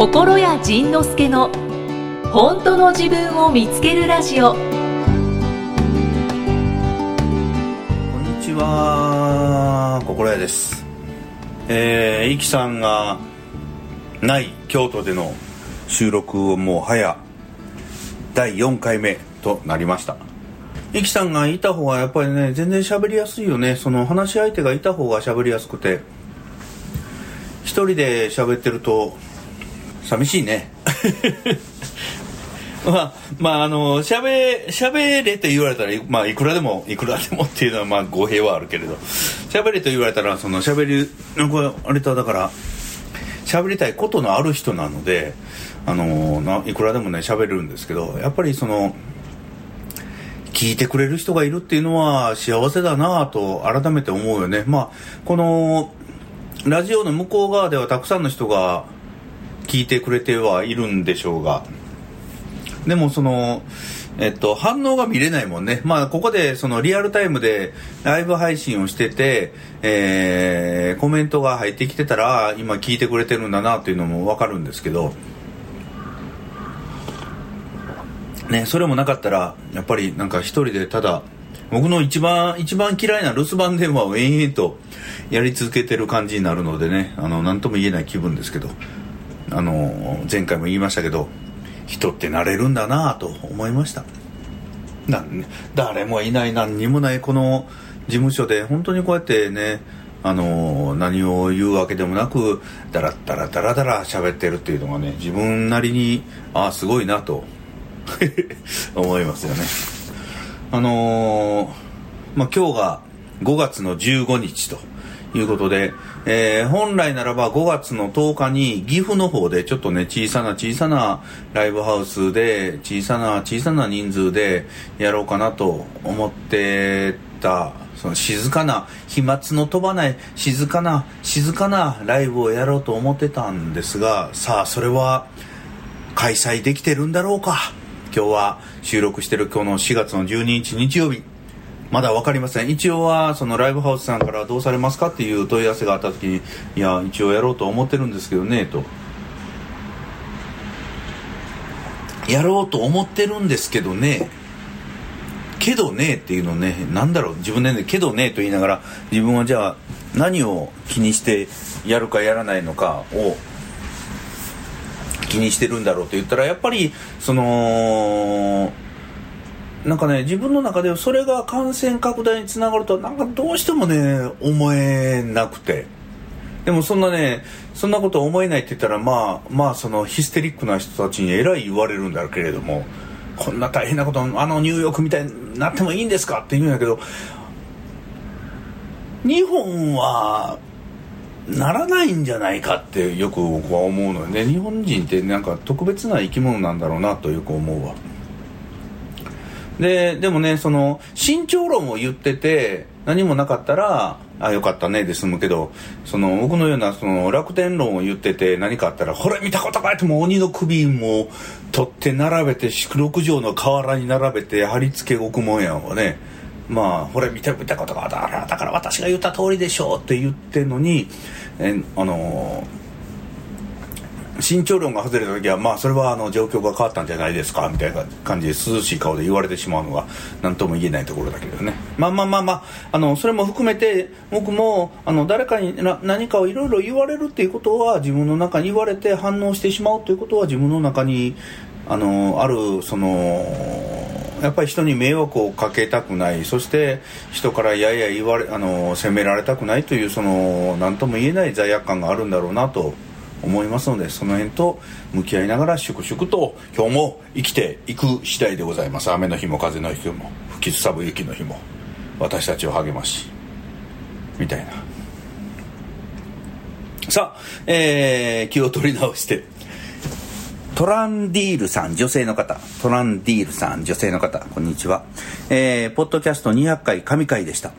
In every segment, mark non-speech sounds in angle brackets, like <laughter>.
心谷仁之助の本当の自分を見つけるラジオこんにちは、心屋です。えー、イキさんがない京都での収録をもう早第4回目となりました。イキさんがいた方がやっぱりね、全然喋りやすいよね。その話し相手がいた方が喋りやすくて、一人で喋ってると寂しいね。<laughs> まあ、まあ、あの、喋、喋れと言われたら、まあ、いくらでも、いくらでもっていうのは、まあ、語弊はあるけれど、喋れと言われたら、その、喋り、なんか、あれと、だから、喋りたいことのある人なので、あの、ないくらでもね、喋れるんですけど、やっぱりその、聞いてくれる人がいるっていうのは幸せだなぁと改めて思うよね。まあ、この、ラジオの向こう側ではたくさんの人が聞いてくれてはいるんでしょうが、でもその、えっと、反応が見れないもんね。まあ、ここでそのリアルタイムでライブ配信をしてて、えー、コメントが入ってきてたら、今聞いてくれてるんだなっていうのもわかるんですけど、ね、それもなかったら、やっぱりなんか一人でただ、僕の一番、一番嫌いな留守番電話を延々とやり続けてる感じになるのでね、あの、なんとも言えない気分ですけど、あの、前回も言いましたけど、人ってなれるんだなぁと思いました。な誰もいない何にもないこの事務所で本当にこうやってねあの何を言うわけでもなくダラッダラダラダラ喋ってるっていうのがね自分なりにああすごいなと <laughs> 思いますよねあのーまあ今日が5月の15日ということで、えー本来ならば5月の10日に岐阜の方でちょっとね小さな小さなライブハウスで小さな小さな人数でやろうかなと思ってた。その静かな飛沫の飛ばない静かな静かなライブをやろうと思ってたんですがさあそれは開催できてるんだろうか。今日は収録してる今日の4月の12日日曜日。まだ分かりません。一応はそのライブハウスさんからどうされますかっていう問い合わせがあった時にいや一応やろうと思ってるんですけどねと。やろうと思ってるんですけどねけどねっていうのねなんだろう自分でねけどねと言いながら自分はじゃあ何を気にしてやるかやらないのかを気にしてるんだろうと言ったらやっぱりそのなんかね自分の中でそれが感染拡大につながるとなんかどうしてもね思えなくて。でもそんなねそんなこと思えないって言ったらまあまあそのヒステリックな人たちにえらい言われるんだけれどもこんな大変なことあのニューヨークみたいになってもいいんですかって言うんだけど日本はならないんじゃないかってよく僕は思うのよね。日本人ってなんか特別な生き物なんだろうなとよく思うわ。ででもねその慎重論を言ってて何もなかったらあよかったねで済むけどその僕のようなその楽天論を言ってて何かあったらこれ見たことかいってもう鬼の首も取って並べて四六畳の河原に並べて貼り付け獄門やんをね。まあこれ見て見たことがあったからだから私が言った通りでしょうって言ってんのにえあの慎重論が外れた時はまあそれはあの状況が変わったんじゃないですかみたいな感じで涼しい顔で言われてしまうのが何とも言えないところだけどね。まあまあまあまああのそれも含めて僕もあの誰かにな何かをいろいろ言われるっていうことは自分の中に言われて反応してしまうということは自分の中にあのあるそのやっぱり人に迷惑をかけたくない。そして人からやや言われあの責められたくないというその何とも言えない罪悪感があるんだろうなと思いますのでその辺と向き合いながら粛々と今日も生きていく次第でございます雨の日も風の日も吹きすさぶ雪の日も私たちを励ましみたいなさあ、えー、気を取り直してトランディールさん、女性の方。トランディールさん、女性の方。こんにちは。えー、ポッドキャスト200回神回でした。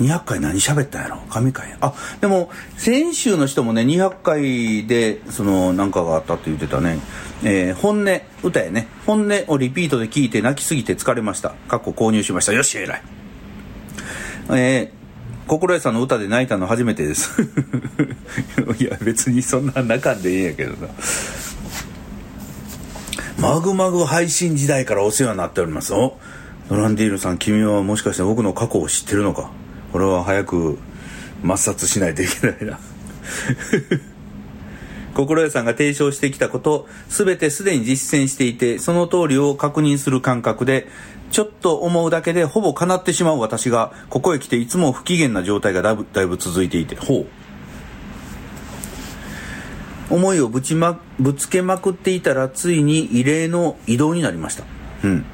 200回何喋ったんやろ？神回。あ、でも、先週の人もね、200回で、その、なんかがあったって言ってたね。えー、本音、歌やね。本音をリピートで聞いて泣きすぎて疲れました。過去購入しました。よし、偉い。えー心得さんの歌で泣いたの初めてです <laughs> いや別にそんな中でええんやけどなマグマグ配信時代からお世話になっておりますおドランディールさん君はもしかして僕の過去を知ってるのか？これは早く抹殺しないといけないな。<laughs> 心得さんが提唱してきたこと全てすでに実践していてその通りを確認する感覚でちょっと思うだけでほぼ叶ってしまう私がここへ来ていつも不機嫌な状態がだいぶだいぶ続いていて。ほう。思いをぶち、ま、ぶつけまくっていたらついに異例の移動になりました。うん。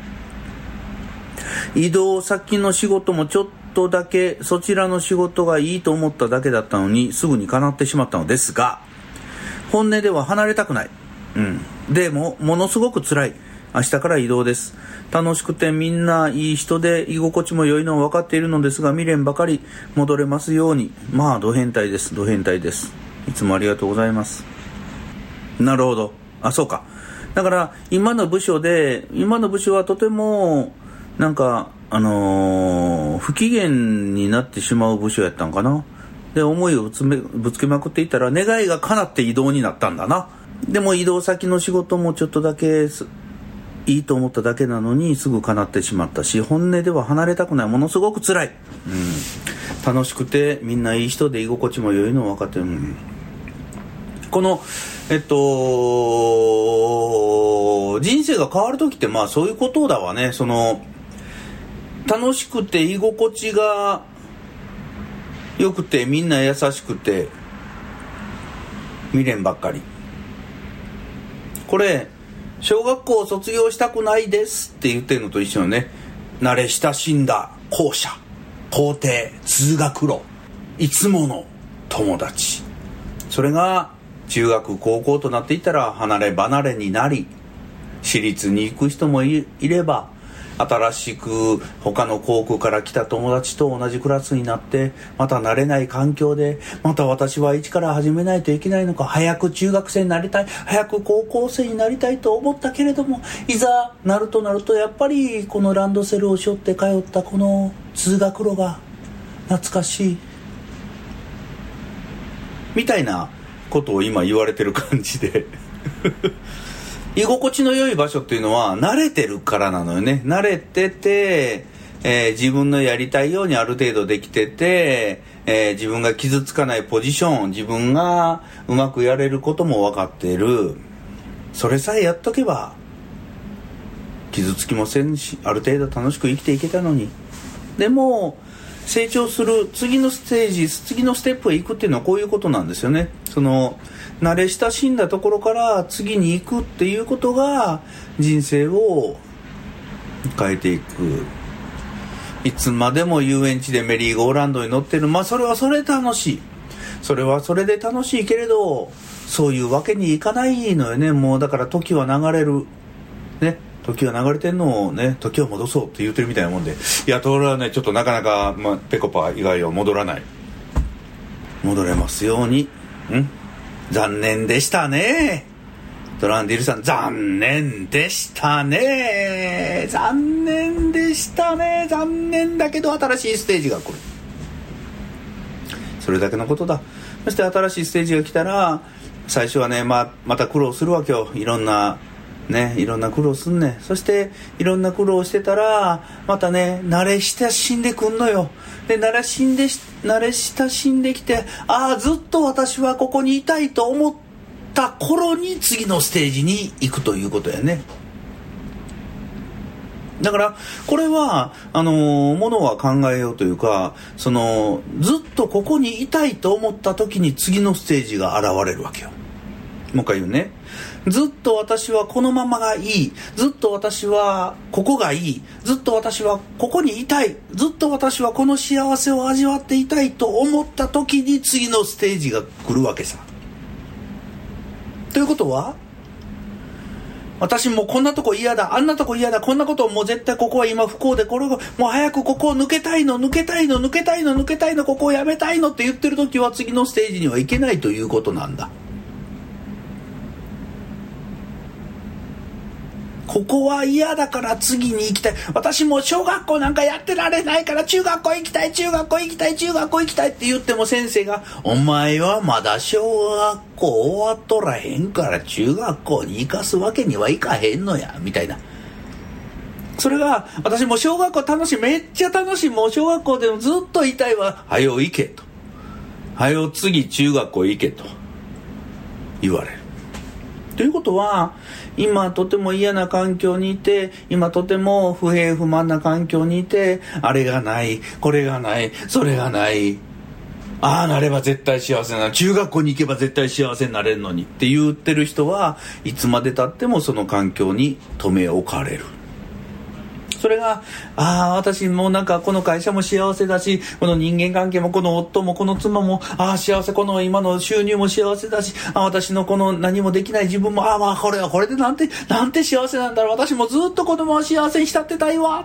移動先の仕事もちょっだけそちらの仕事がいいと思っただけだったのにすぐに叶ってしまったのですが本音では離れたくない。うん。でも、ものすごく辛い。明日から移動です。楽しくてみんないい人で居心地も良いのは分かっているのですが、未練ばかり戻れますように。まあ、ド変態です。ド変態です。いつもありがとうございます。なるほど。あ、そうか。だから、今の部署で、今の部署はとても、なんか、あのー、不機嫌になってしまう部署やったんかな。で、思いをぶつめぶつけまくっていたら、願いが叶って移動になったんだな。でも移動先の仕事もちょっとだけいいと思っただけなのにすぐ叶ってしまったし、本音では離れたくない。ものすごく辛い。うん。楽しくて、みんないい人で居心地も良いの分かってる。この、えっと、人生が変わる時ってまあそういうことだわね。その、楽しくて居心地がよくてみんな優しくて未練ばっかり。これ小学校を卒業したくないですって言ってるのと一緒よね。慣れ親しんだ校舎校庭通学路いつもの友達。それが中学高校となっていたら離れ離れになり私立に行く人もいれば新しく他の高校から来た友達と同じクラスになってまた慣れない環境でまた私は一から始めないといけないのか早く中学生になりたい早く高校生になりたいと思ったけれどもいざなるとなるとやっぱりこのランドセルを背負って通ったこの通学路が懐かしい。みたいなことを今言われてる感じで。居心地の良い場所っていうのは慣れてるからなのよね。慣れてて、えー、自分のやりたいようにある程度できてて、えー、自分が傷つかないポジション自分がうまくやれることも分かっている。それさえやっとけば傷つきませんしある程度楽しく生きていけたのに。でも成長する次のステージ次のステップへ行くっていうのはこういうことなんですよね。その慣れ親しんだところから次に行くっていうことが人生を変えていく。いつまでも遊園地でメリーゴーランドに乗ってる。まあそれはそれ楽しい。それはそれで楽しいけれどそういうわけにいかないのよね。もうだから時は流れる。ね。時は流れてんのをね時を戻そうって言ってるみたいなもんで。いやそれはねちょっとなかなか、まあ、ペコパ以外は戻らない。戻れますように。うん。残念でしたね。トランディルさん、残念でしたね。残念でしたね。残念だけど新しいステージが来る。それだけのことだ。そして新しいステージが来たら、最初はね、ままた苦労するわけよ。いろんな、ね、いろんな苦労すんね。んそして、いろんな苦労してたら、またね、慣れ親しんでくんのよ。で慣れしんで慣れ親しんできてああずっと私はここにいたいと思った頃に次のステージに行くということやね。だからこれはあのものは考えようというかそのずっとここにいたいと思った時に次のステージが現れるわけよ。もう一回言うね。ずっと私はこのままがいい。ずっと私はここがいい。ずっと私はここにいたい。ずっと私はこの幸せを味わっていたいと思った時に次のステージが来るわけさ。ということは私もこんなとこ嫌だ、あんなとこ嫌だ、こんなこともう絶対ここは今不幸で、これがもう早くここを抜けたいの、抜けたいの、抜けたいの、抜けたいの、ここをやめたいのって言ってる時は次のステージには行けないということなんだ。ここは嫌だから次に行きたい私も小学校なんかやってられないから中学校行きたい中学校行きたい中学校行きたいって言っても先生が「お前はまだ小学校終わっとらへんから中学校に行かすわけにはいかへんのや」みたいな。それが、私も小学校楽しい、めっちゃ楽しい、もう小学校でもずっといたいわ。はよ行けと。はよ次中学校行けと。言われる。ということは、今とても嫌な環境にいて、今とても不平不満な環境にいて、あれがない、これがない、それがない。ああなれば絶対幸せな中学校に行けば絶対幸せになれるのにって言ってる人はいつまでたってもその環境に留め置かれる。それが、ああ、私もうなんかこの会社も幸せだし、この人間関係もこの夫もこの妻も、ああ、幸せ、この今の収入も幸せだし、あ私のこの何もできない自分も、ああ、まあこれはこれでなんて、なんて幸せなんだろう。私もずっと子供は幸せに浸ってたいわ。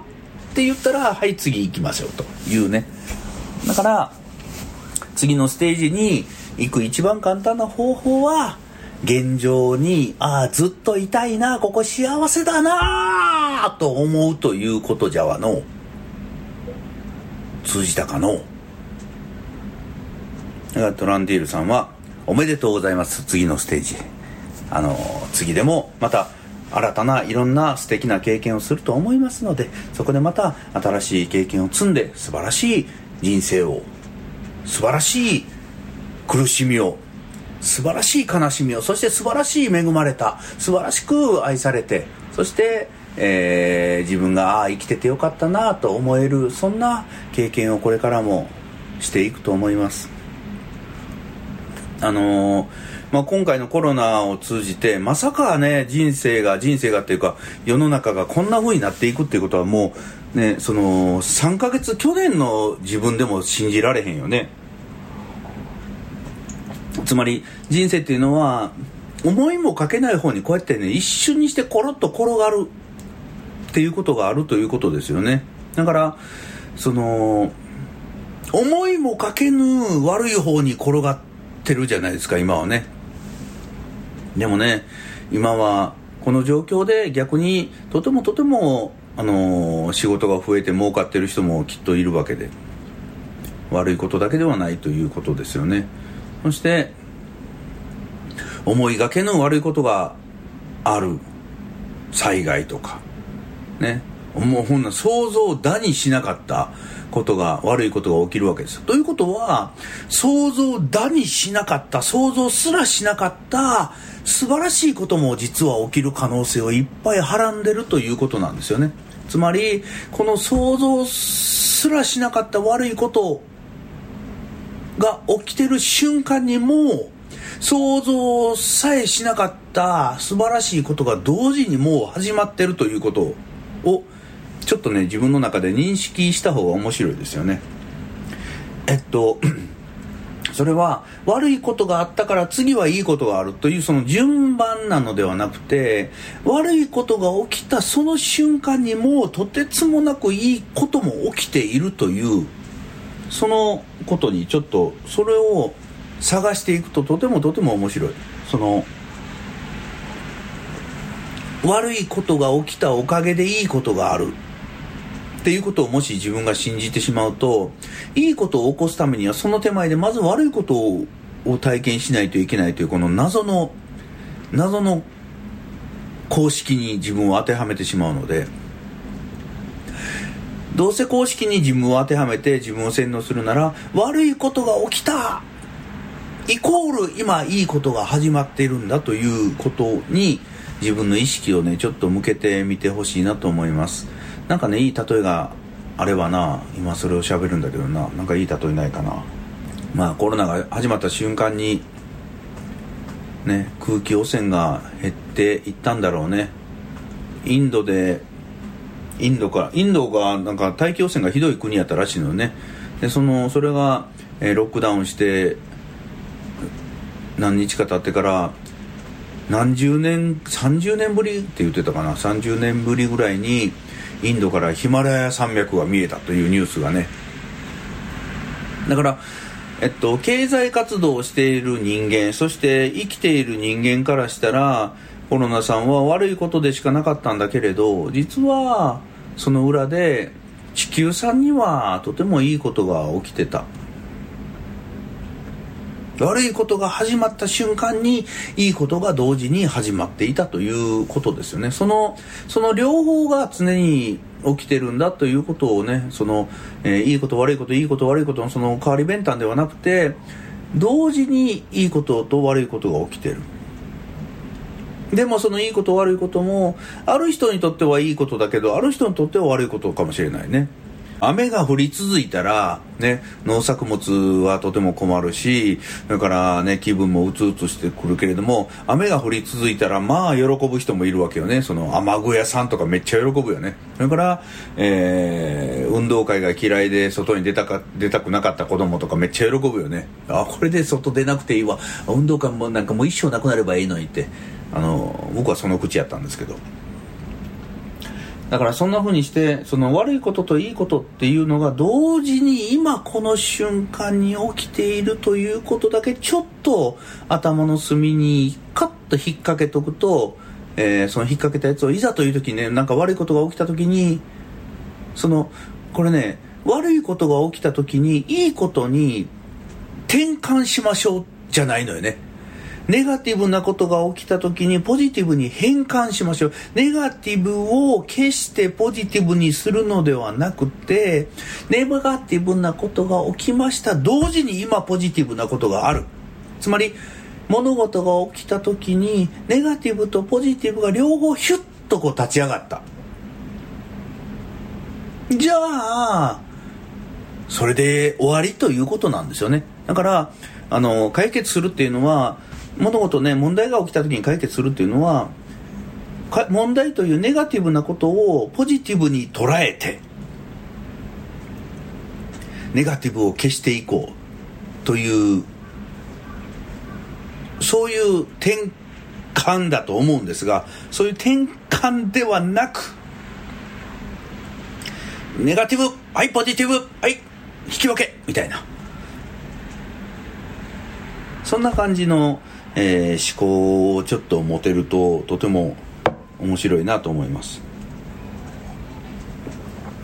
って言ったら、はい、次行きましょうというね。だから、次のステージに行く一番簡単な方法は、現状に、ああ、ずっといたいな、ここ幸せだな、と思うということじゃわの。通じたかの。トランディールさんは、おめでとうございます、次のステージ。あの、次でも、また、新たないろんな素敵な経験をすると思いますので、そこでまた新しい経験を積んで、素晴らしい人生を、素晴らしい苦しみを素晴らしい悲しみをそして素晴らしい恵まれた素晴らしく愛されてそして、えー、自分があ生きててよかったなと思えるそんな経験をこれからもしていくと思います。あのー、まあ、今回のコロナを通じてまさかね人生が人生がっていうか世の中がこんな風になっていくっていうことはもうねその3ヶ月去年の自分でも信じられへんよね。つまり人生っていうのは思いもかけない方にこうやってね一瞬にしてコロッと転がるっていうことがあるということですよね。だからその思いもかけぬ悪い方に転がってるじゃないですか今はね。でもね今はこの状況で逆にとてもとてもあの仕事が増えて儲かってる人もきっといるわけで悪いことだけではないということですよね。そして思いがけの悪いことがある。災害とか。ね。もうほんな想像だにしなかったことが悪いことが起きるわけですということは想像だにしなかった想像すらしなかった素晴らしいことも実は起きる可能性をいっぱいはらんでるということなんですよね。つまりこの想像すらしなかった悪いことが起きてる瞬間にも想像さえしなかった素晴らしいことが同時にもう始まってるということをちょっとね自分の中で認識した方が面白いですよね。えっと <clears throat> それは悪いことがあったから次はいいことがあるというその順番なのではなくて悪いことが起きたその瞬間にもうとてつもなくいいことも起きているというそのことにちょっとそれを探していくととてもとても面白いその悪いことが起きたおかげでいいことがあるっていうことをもし自分が信じてしまうといいことを起こすためにはその手前でまず悪いことを体験しないといけないというこの謎の謎の公式に自分を当てはめてしまうので。どうせ公式に自分を当てはめて自分を洗脳するなら悪いことが起きた。イコール今いいことが始まっているんだということに自分の意識をねちょっと向けてみてほしいなと思います。なんかねいい例えがあればな今それを喋るんだけどな。なんかいい例えないかな。まあコロナが始まった瞬間にね空気汚染が減っていったんだろうね。インドでインドから。インドがなんか大気汚染がひどい国やったらしいのよね。でそのそれが、えー、ロックダウンして何日か経ってから何十年30年ぶりって言ってたかな。30年ぶりぐらいにインドからヒマラヤ山脈が見えたというニュースがね。だからえっと経済活動をしている人間そして生きている人間からしたらコロナさんは悪いことでしかなかったんだけれど実はその裏で地球さんにはとてもいいことが起きてた。悪いことが始まった瞬間にいいことが同時に始まっていたということですよね。そのその両方が常に起きてるんだということをねその、えー、いいこと悪いこといいこと悪いことのその代わり弁端ではなくて同時にいいことと悪いことが起きてる。でもそのいいこと悪いこともある人にとってはいいことだけどある人にとっては悪いことかもしれないね雨が降り続いたら、ね、農作物はとても困るし、それからね、気分もうつうつしてくるけれども、雨が降り続いたら、まあ、喜ぶ人もいるわけよね。その、雨具屋さんとかめっちゃ喜ぶよね。それから、えー、運動会が嫌いで外に出たか、出たくなかった子供とかめっちゃ喜ぶよね。あ、これで外出なくていいわ。運動会もなんかもう一生なくなればいいのにって、あの、僕はその口やったんですけど。だからそんな風にしてその悪いことといいことっていうのが同時に今この瞬間に起きているということだけちょっと頭の隅にカッと引っ掛けとくと、えー、その引っ掛けたやつをいざという時にねなんか悪いことが起きた時にそのこれね悪いことが起きた時にいいことに転換しましょうじゃないのよねネガティブなことが起きた時にポジティブに変換しましょう。ネガティブを決してポジティブにするのではなくて、ネガティブなことが起きました。同時に今ポジティブなことがある。つまり、物事が起きた時に、ネガティブとポジティブが両方ヒュッとこう立ち上がった。じゃあ、それで終わりということなんですよね。だから、あの、解決するっていうのは、物事ね問題が起きた時に解決するっていうのは問題というネガティブなことをポジティブに捉えてネガティブを消していこうというそういう転換だと思うんですがそういう転換ではなくネガティブはいポジティブはい引き分けみたいな。そんな感じのえー、思考をちょっと持てるととても面白いなと思います。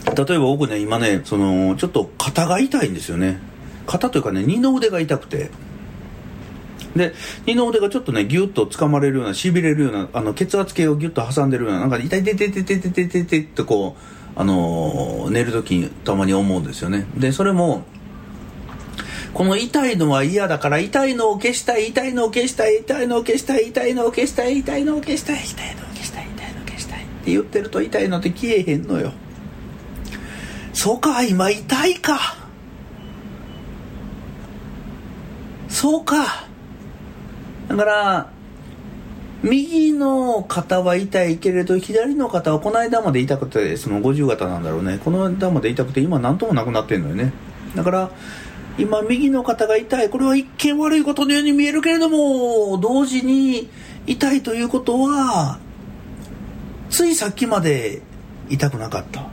例えば僕ね今ねそのちょっと肩が痛いんですよね。肩というかね二の腕が痛くて。で二の腕がちょっとねギュッと掴まれるようなしびれるようなあの血圧計をギュッと挟んでるようななんか痛い痛い痛い痛い痛い痛い痛いってこうあのー、寝る時にたまに思うんですよね。でそれもこの痛いのは嫌だから痛いのを消したい痛いのを消したい痛いのを消したい痛いのを消したい痛いのを消したい痛いのを消したい痛いのを消したいって言ってると痛いのって消えへんのよ。そうか今痛いか。そうか。だから右の肩は痛いけれど左の肩はこの間まで痛くてその50型なんだろうね。この間まで痛くて今何ともなくなってんのよね。だから今右の肩が痛い。これは一見悪いことのように見えるけれども同時に痛いということはついさっきまで痛くなかった。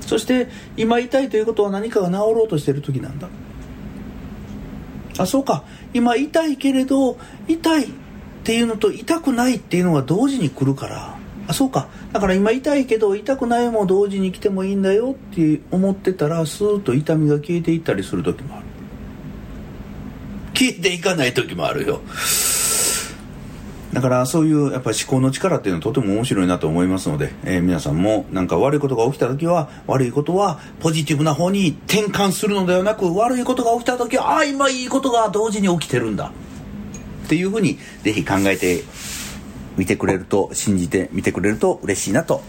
そして今痛いということは何かが治ろうとしている時なんだ。あそうか。今痛いけれど痛いっていうのと痛くないっていうのが同時に来るからあそうか。だから今痛いけど痛くないも同時に来てもいいんだよって思ってたらスーッと痛みが消えていったりする時もある。消えていかない時もあるよ。だからそういうやっぱ思考の力っていうのはとても面白いなと思いますので、えー、皆さんもなんか悪いことが起きた時は悪いことはポジティブな方に転換するのではなく悪いことが起きた時はああ今いいことが同時に起きてるんだ。っていうふうにぜひ考えて見てくれると、信じて見てくれると嬉しいなと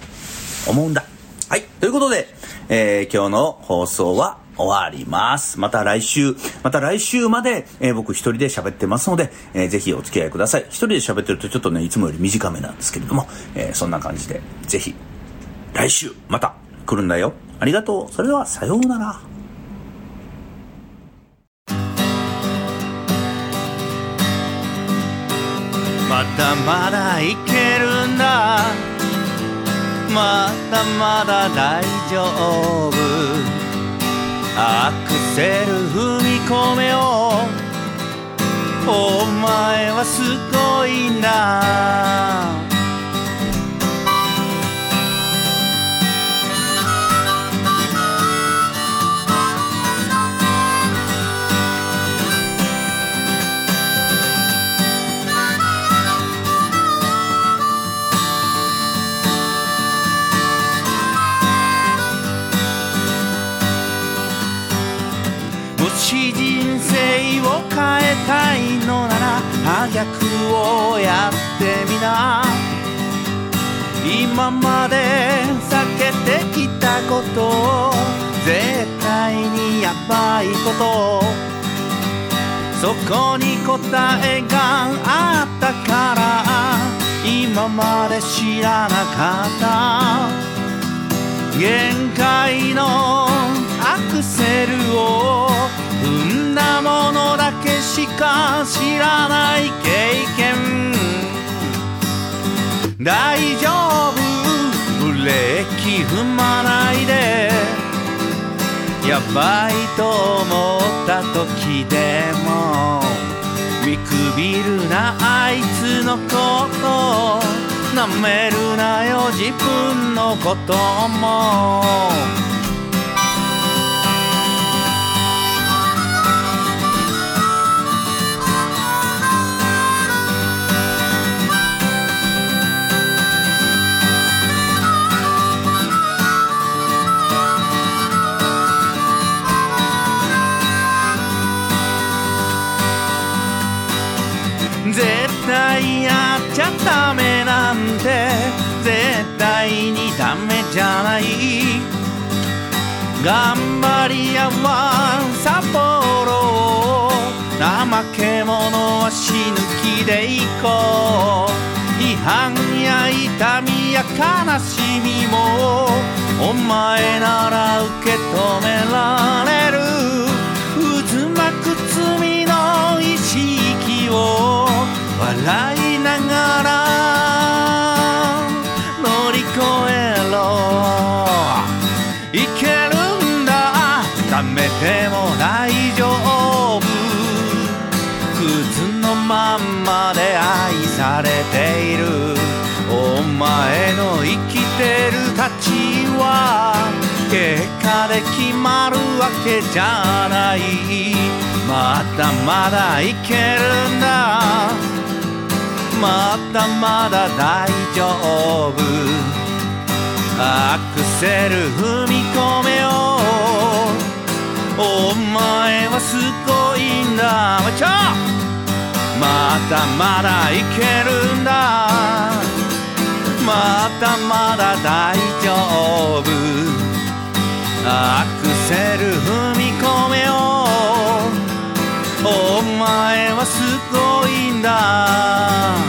思うんだ。はい。ということで、えー、今日の放送は終わります。また来週、また来週まで、えー、僕一人で喋ってますので、えー、ぜひお付き合いください。一人で喋ってるとちょっとね、いつもより短めなんですけれども、えー、そんな感じで、ぜひ、来週、また来るんだよ。ありがとう。それでは、さようなら。まだまだいけるんだまだまだ大丈夫。アクセル踏み込めよ。お前はすごいな。をやってみな？今まで避けてきたこと絶対にやばいこと。そこに答えがあったから今まで知らなかった。限界のアクセルを踏んだものだけしか知らない経験大丈夫ブレーキ踏まないでやばいと思った時でも見くびるなあいつのことなめるなよ自分のことも。じゃない頑張り屋は札幌怠け者は死ぬ気でいこう。批判や痛みや悲しみもお前なら受け止められる。で決まるわけじゃない。まだまだいけるんだ。まだまだ大丈夫。アクセル踏み込めよ。お前はすごいんだ。まだまだいけるんだ。まだまだ大丈夫。アクセル踏み込めよ。お前はすごいんだ。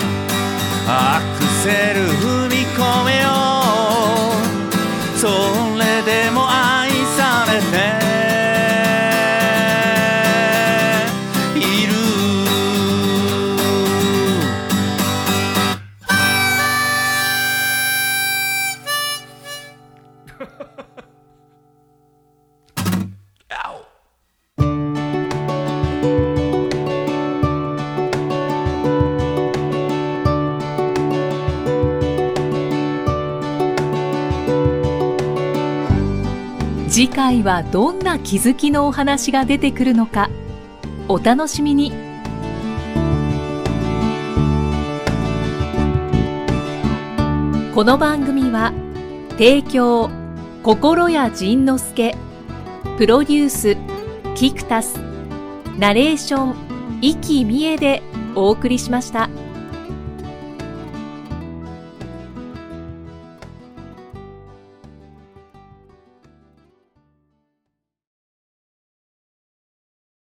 次回はどんな気づきのお話が出てくるのか。お楽しみに。この番組は提供心谷仁之助プロデュースキクタスナレーション生きみえでお送りしました。